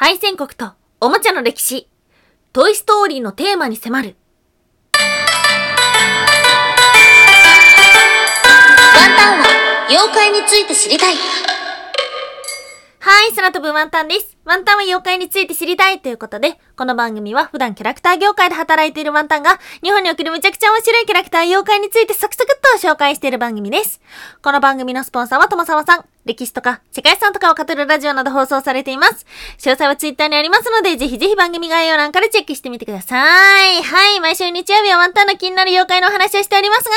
敗戦国とおもちゃの歴史、トイストーリーのテーマに迫る。ワンタンは妖怪について知りたい。はい、空飛ぶワンタンです。ワンタンは妖怪について知りたいということで、この番組は普段キャラクター業界で働いているワンタンが、日本におけるめちゃくちゃ面白いキャラクター妖怪についてサクサクっと紹介している番組です。この番組のスポンサーはともさまさん。歴史とか世界遺産とかを語るラジオなど放送されています。詳細はツイッターにありますので、ぜひぜひ番組概要欄からチェックしてみてください。はい、毎週日曜日はワンタンの気になる妖怪のお話をしておりますが、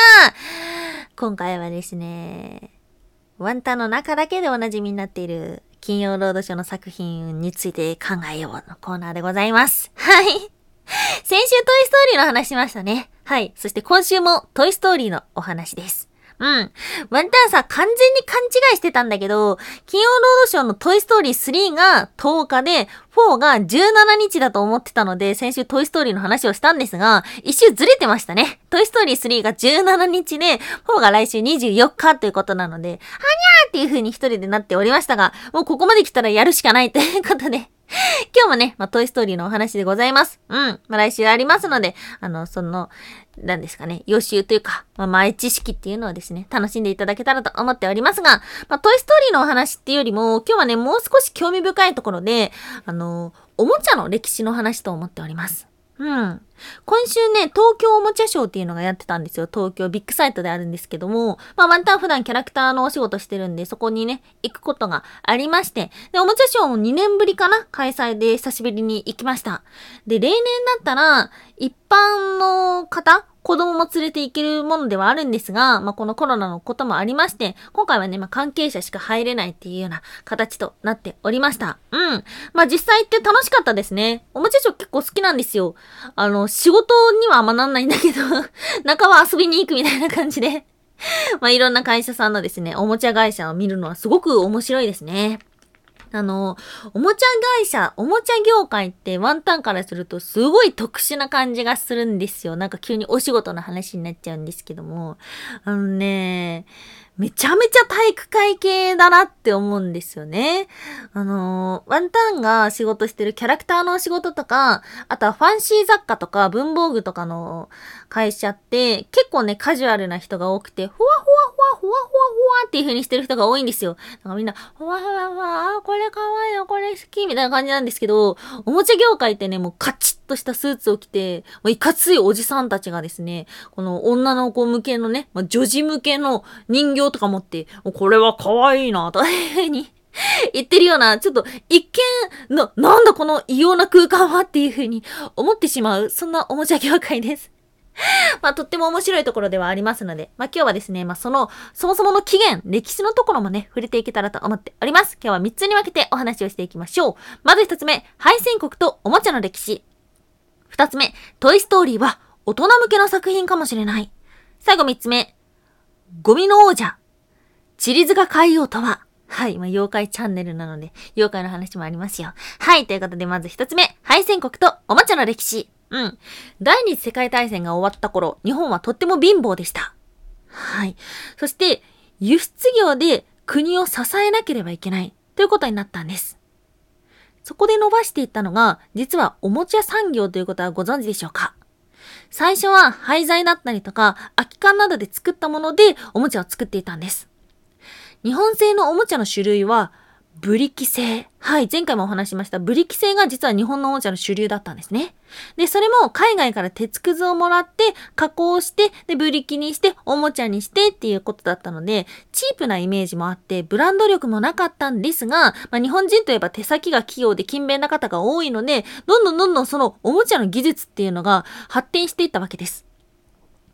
今回はですね、ワンタンの中だけでおなじみになっている金曜ロードショーの作品について考えようのコーナーでございます。はい。先週トイストーリーの話しましたね。はい。そして今週もトイストーリーのお話です。うん。ワンタンさ、完全に勘違いしてたんだけど、金曜ロードショーのトイストーリー3が10日で、4が17日だと思ってたので、先週トイストーリーの話をしたんですが、一週ずれてましたね。トイストーリー3が17日で、4が来週24日ということなので、はにゃーっていう風に一人でなっておりましたが、もうここまで来たらやるしかないということで、今日もね、まあ、トイストーリーのお話でございます。うん。まあ、来週ありますので、あの、その、何ですかね、予習というか、まあ、前知識っていうのをですね、楽しんでいただけたらと思っておりますが、まあ、トイストーリーのお話っていうよりも、今日はね、もう少し興味深いところで、あの、おもちゃの歴史の話と思っております。うん。今週ね、東京おもちゃショーっていうのがやってたんですよ。東京ビッグサイトであるんですけども、まあワンタン普段キャラクターのお仕事してるんで、そこにね、行くことがありまして、で、おもちゃショーも2年ぶりかな？開催で久しぶりに行きました。で、例年だったら、一般の方子供も連れて行けるものではあるんですが、まあ、このコロナのこともありまして、今回はね、まあ、関係者しか入れないっていうような形となっておりました。うん。まあ、実際行って楽しかったですね。おもちゃショー結構好きなんですよ。あの、仕事にはあんまなんないんだけど、中は遊びに行くみたいな感じで。まあ、いろんな会社さんのですね、おもちゃ会社を見るのはすごく面白いですね。あの、おもちゃ会社、おもちゃ業界ってワンタンからするとすごい特殊な感じがするんですよ。なんか急にお仕事の話になっちゃうんですけども。あのね、めちゃめちゃ体育会系だなって思うんですよね。あの、ワンタンが仕事してるキャラクターのお仕事とか、あとはファンシー雑貨とか文房具とかの会社って結構ね、カジュアルな人が多くて、ふわふわわふわふわふわっていう風にしてる人が多いんですよ。なんかみんな、ふわふわふわ、あ、これかわいいよ、これ好き、みたいな感じなんですけど、おもちゃ業界ってね、もうカチッとしたスーツを着て、もういかついおじさんたちがですね、この女の子向けのね、まあ、女児向けの人形とか持って、これは可愛いな、という風に言ってるような、ちょっと一見、な、なんだこの異様な空間はっていう風に思ってしまう、そんなおもちゃ業界です。まあ、とっても面白いところではありますので、まあ、今日はですね、まあ、その、そもそもの起源、歴史のところもね、触れていけたらと思っております。今日は3つに分けてお話をしていきましょう。まず1つ目、敗戦国とおもちゃの歴史。2つ目、トイストーリーは大人向けの作品かもしれない。最後3つ目、ゴミの王者。チリズが海王とははい。まあ、妖怪チャンネルなので、妖怪の話もありますよ。はい。ということで、まず一つ目。敗戦国とおもちゃの歴史。うん。第二次世界大戦が終わった頃、日本はとっても貧乏でした。はい。そして、輸出業で国を支えなければいけない。ということになったんです。そこで伸ばしていったのが、実はおもちゃ産業ということはご存知でしょうか最初は廃材だったりとか、空き缶などで作ったものでおもちゃを作っていたんです。日本製のおもちゃの種類は、ブリキ製。はい、前回もお話しました。ブリキ製が実は日本のおもちゃの主流だったんですね。で、それも海外から鉄くずをもらって、加工して、で、ブリキにして、おもちゃにしてっていうことだったので、チープなイメージもあって、ブランド力もなかったんですが、まあ、日勤人といえば手先が器用で勤勉な方が多いので、どんどんどんどんそのおもちゃの技術っていうのが発展していったわけです。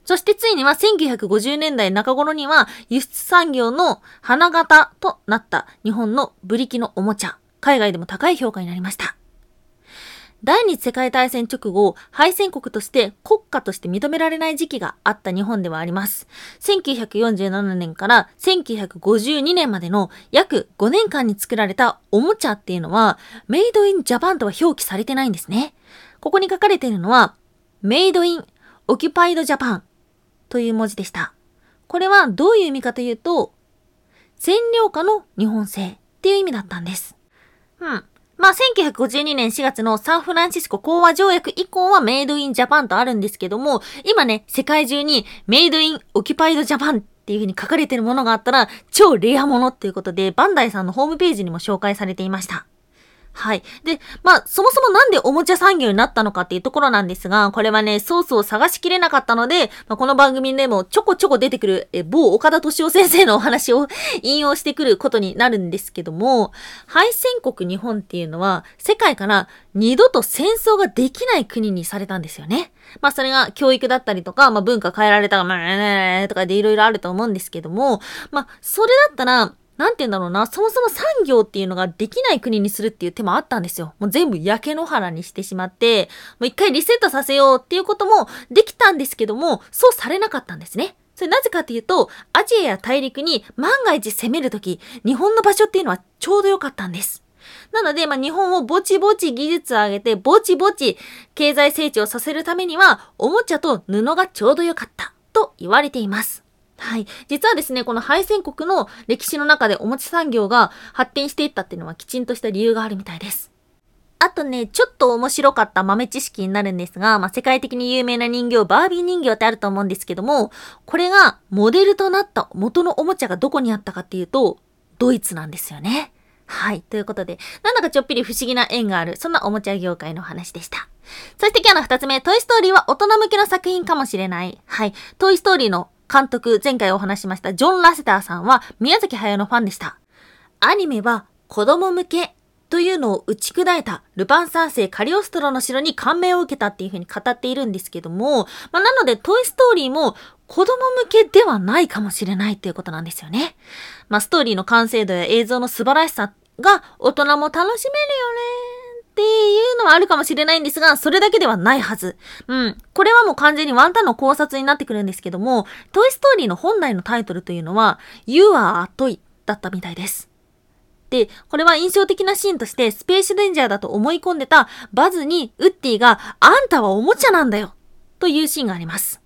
そしてついには1950年代中頃には輸出産業の花形となった日本のブリキのおもちゃ。海外でも高い評価になりました。第二次世界大戦直後、敗戦国として国家として認められない時期があった日本ではあります。1947年から1952年までの約5年間に作られたおもちゃっていうのは、メイドインジャパンとは表記されてないんですね。ここに書かれているのは、メイドインオキュパイドジャパンという文字でした。これはどういう意味かというと、占領下の日本製っていう意味だったんです。うん。まあ、1952年4月のサンフランシスコ講和条約以降はメイドインジャパンとあるんですけども、今ね、世界中にメイドインオキュパイドジャパンっていう風に書かれてるものがあったら、超レアものっていうことで、バンダイさんのホームページにも紹介されていました。はい。で、まあ、そもそもなんでおもちゃ産業になったのかっていうところなんですが、これはね、ソースを探しきれなかったので、まあ、この番組でもちょこちょこ出てくる、え、某岡田敏夫先生のお話を引用してくることになるんですけども、敗戦国日本っていうのは、世界から二度と戦争ができない国にされたんですよね。まあ、それが教育だったりとか、まあ、文化変えられたが、まあ、とかでいろいろあると思うんですけども、まあ、それだったら、なんて言うんだろうな、そもそも産業っていうのができない国にするっていう手もあったんですよ。もう全部焼け野原にしてしまって、もう一回リセットさせようっていうこともできたんですけども、そうされなかったんですね。それなぜかっていうと、アジアや大陸に万が一攻めるとき、日本の場所っていうのはちょうど良かったんです。なので、まあ、日本をぼちぼち技術を上げて、ぼちぼち経済成長させるためには、おもちゃと布がちょうど良かったと言われています。はい。実はですね、この敗戦国の歴史の中でおもち産業が発展していったっていうのはきちんとした理由があるみたいです。あとね、ちょっと面白かった豆知識になるんですが、まあ、世界的に有名な人形、バービー人形ってあると思うんですけども、これがモデルとなった元のおもちゃがどこにあったかっていうと、ドイツなんですよね。はい。ということで、なんだかちょっぴり不思議な縁がある、そんなおもちゃ業界の話でした。そして今日の二つ目、トイストーリーは大人向けの作品かもしれない。はい。トイストーリーの監督、前回お話しましたジョン・ラセターさんは宮崎駿のファンでした。アニメは子供向けというのを打ち砕いたルパン三世カリオストロの城に感銘を受けたっていう風に語っているんですけども、まあ、なのでトイストーリーも子供向けではないかもしれないっていうことなんですよね。まあ、ストーリーの完成度や映像の素晴らしさが大人も楽しめるよねっていうのはあるかもしれないんですが、それだけではないはず。うん。これはもう完全にワンタンの考察になってくるんですけども、トイストーリーの本来のタイトルというのは、You are a toy だったみたいです。で、これは印象的なシーンとして、スペースレンジャーだと思い込んでたバズにウッディが、あんたはおもちゃなんだよというシーンがあります。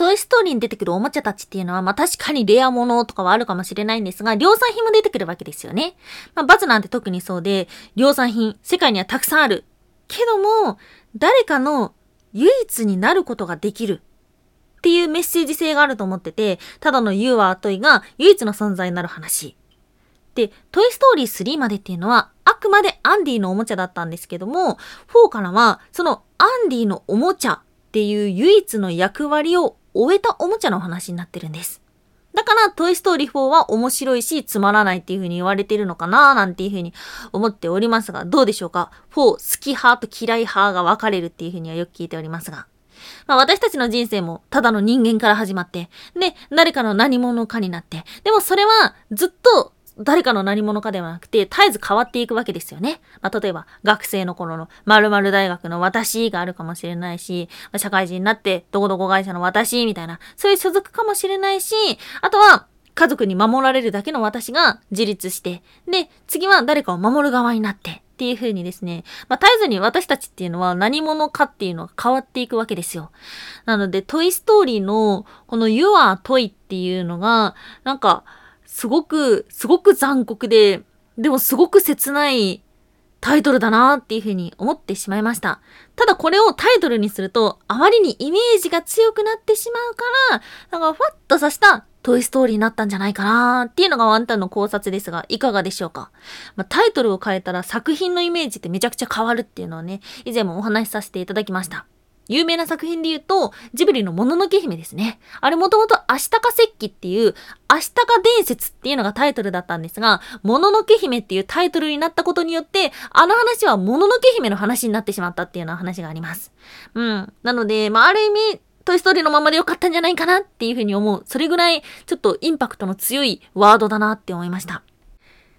トイストーリーに出てくるおもちゃたちっていうのは、まあ確かにレアものとかはあるかもしれないんですが、量産品も出てくるわけですよね。まあバズなんて特にそうで、量産品、世界にはたくさんある。けども、誰かの唯一になることができる。っていうメッセージ性があると思ってて、ただの You are a toy が唯一の存在になる話。で、トイストーリー3までっていうのは、あくまでアンディのおもちゃだったんですけども、4からは、そのアンディのおもちゃっていう唯一の役割を終えたおもちゃの話になってるんです。だから、トイストーリー4は面白いし、つまらないっていう風に言われてるのかななんていう風に思っておりますが、どうでしょうか ?4 好き派と嫌い派が分かれるっていう風にはよく聞いておりますが。まあ私たちの人生もただの人間から始まって、で、誰かの何者かになって、でもそれはずっと誰かの何者かではなくて、絶えず変わっていくわけですよね。まあ、例えば、学生の頃の〇〇大学の私があるかもしれないし、まあ、社会人になってどこどこ会社の私みたいな、そういう所属かもしれないし、あとは、家族に守られるだけの私が自立して、で、次は誰かを守る側になって、っていう風にですね、まあ、絶えずに私たちっていうのは何者かっていうのが変わっていくわけですよ。なので、トイストーリーのこの You are Toy っていうのが、なんか、すごく、すごく残酷で、でもすごく切ないタイトルだなっていうふうに思ってしまいました。ただこれをタイトルにすると、あまりにイメージが強くなってしまうから、なんかふわっとさしたトイストーリーになったんじゃないかなっていうのがワンタンの考察ですが、いかがでしょうか、まあ、タイトルを変えたら作品のイメージってめちゃくちゃ変わるっていうのはね、以前もお話しさせていただきました。有名な作品で言うと、ジブリのもののけ姫ですね。あれもともと明日か石器っていう、明日か伝説っていうのがタイトルだったんですが、もののけ姫っていうタイトルになったことによって、あの話はもののけ姫の話になってしまったっていうような話があります。うん。なので、まあ、ある意味、トイストーリーのままでよかったんじゃないかなっていうふうに思う。それぐらい、ちょっとインパクトの強いワードだなって思いました。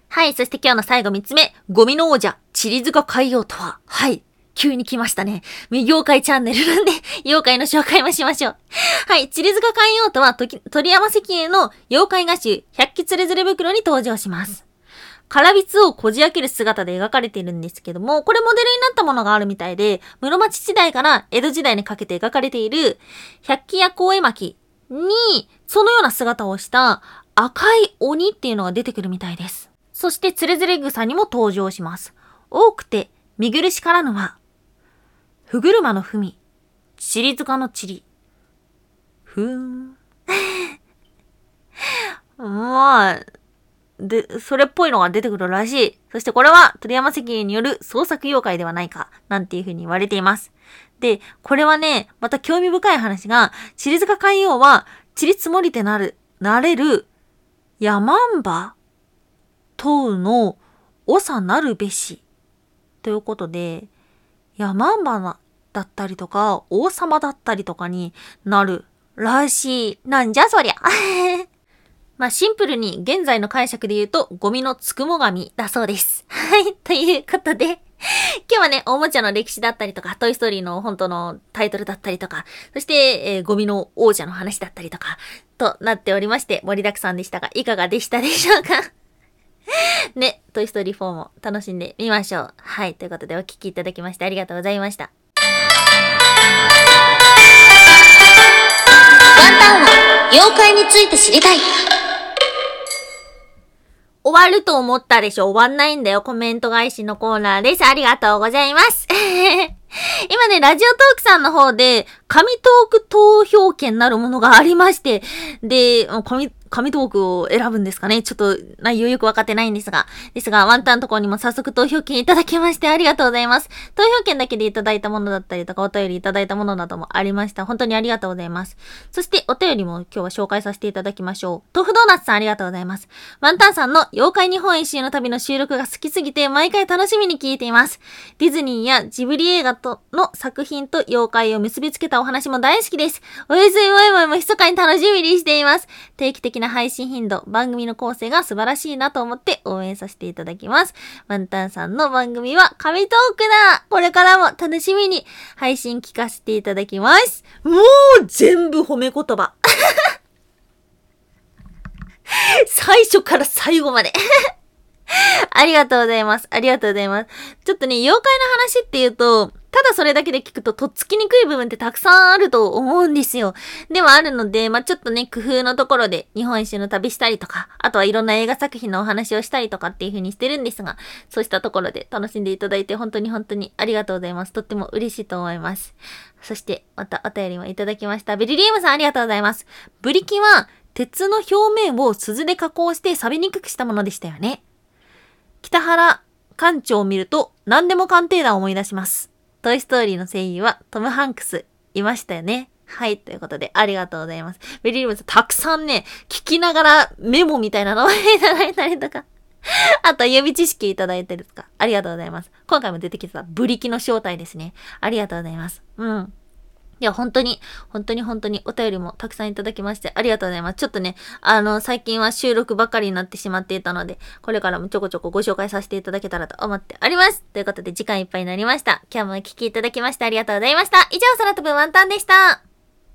はい。そして今日の最後3つ目。ゴミの王者、チリズカ海洋とは。はい。急に来ましたね。妖怪チャンネルなんで、妖怪の紹介もしましょう。はい、チリズカ海洋とは、鳥山石英の妖怪画集、百鬼つれづれ袋に登場します。カラビツをこじ開ける姿で描かれているんですけども、これモデルになったものがあるみたいで、室町時代から江戸時代にかけて描かれている、百鬼夜行絵巻に、そのような姿をした赤い鬼っていうのが出てくるみたいです。そして、つれづれ草にも登場します。多くて見苦しからぬは、ふぐるまのふみ、ちり塚のちり。ふーん。まあ、で、それっぽいのが出てくるらしい。そしてこれは鳥山石による創作妖怪ではないか、なんていう風に言われています。で、これはね、また興味深い話が、チリ塚海王は、チリ積もりてなる、なれる、山んば、問うの、長なるべし。ということで、山んばな、だったりとか、王様だったりとかになるらしい。なんじゃそりゃ。まあシンプルに現在の解釈で言うと、ゴミのつくも神だそうです。はい。ということで、今日はね、おもちゃの歴史だったりとか、トイストーリーの本当のタイトルだったりとか、そして、えーゴミの王者の話だったりとか、となっておりまして、盛りだくさんでしたが、いかがでしたでしょうか？ね、トイストーリー4も楽しんでみましょう。はい。ということで、お聞きいただきましてありがとうございました。ワンタンは妖怪について知りたい。終わると思ったでしょ終わんないんだよ。コメント返しのコーナーです。ありがとうございます。今ね、ラジオトークさんの方で、紙トーク投票権なるものがありまして、で、紙、紙トークを選ぶんですかねちょっと内容よくわかってないんですが。ですが、ワンタンのところにも早速投票権いただきましてありがとうございます。投票権だけでいただいたものだったりとか、お便りいただいたものなどもありました。本当にありがとうございます。そして、お便りも今日は紹介させていただきましょう。豆腐ドーナツさんありがとうございます。ワンタンさんの妖怪日本一周の旅の収録が好きすぎて毎回楽しみに聞いています。ディズニーやジブリ映画との作品と妖怪を結びつけたお話も大好きです。おやすみもいもいも密かに楽しみにしています。定期的な配信頻度、番組の構成が素晴らしいなと思って応援させていただきます。ワンタンさんの番組は神トークだこれからも楽しみに配信聞かせていただきます。もう全部褒め言葉。最初から最後まで。ありがとうございます。ありがとうございます。ちょっとね、妖怪の話っていうと、ただそれだけで聞くととっつきにくい部分ってたくさんあると思うんですよ。ではあるので、まあ、ちょっとね、工夫のところで日本一周の旅したりとか、あとはいろんな映画作品のお話をしたりとかっていう風にしてるんですが、そうしたところで楽しんでいただいて本当に本当にありがとうございます。とっても嬉しいと思います。そして、またお便りもいただきました。ベリリウムさんありがとうございます。ブリキは、鉄の表面を鈴で加工して錆びにくくしたものでしたよね。北原館長を見ると何でも鑑定団を思い出します。トイストーリーの声優はトム・ハンクスいましたよね。はい。ということで、ありがとうございます。ベリーリムさん、たくさんね、聞きながらメモみたいなのをいただいたりとか。あと、指知識いただいてるとか。ありがとうございます。今回も出てきてたブリキの正体ですね。ありがとうございます。うん。いや、本当に、本当に本当にお便りもたくさんいただきましてありがとうございます。ちょっとね、あの、最近は収録ばかりになってしまっていたので、これからもちょこちょこご紹介させていただけたらと思っております。ということで、時間いっぱいになりました。今日もお聴きいただきましてありがとうございました。以上、空飛ぶワンタンでした。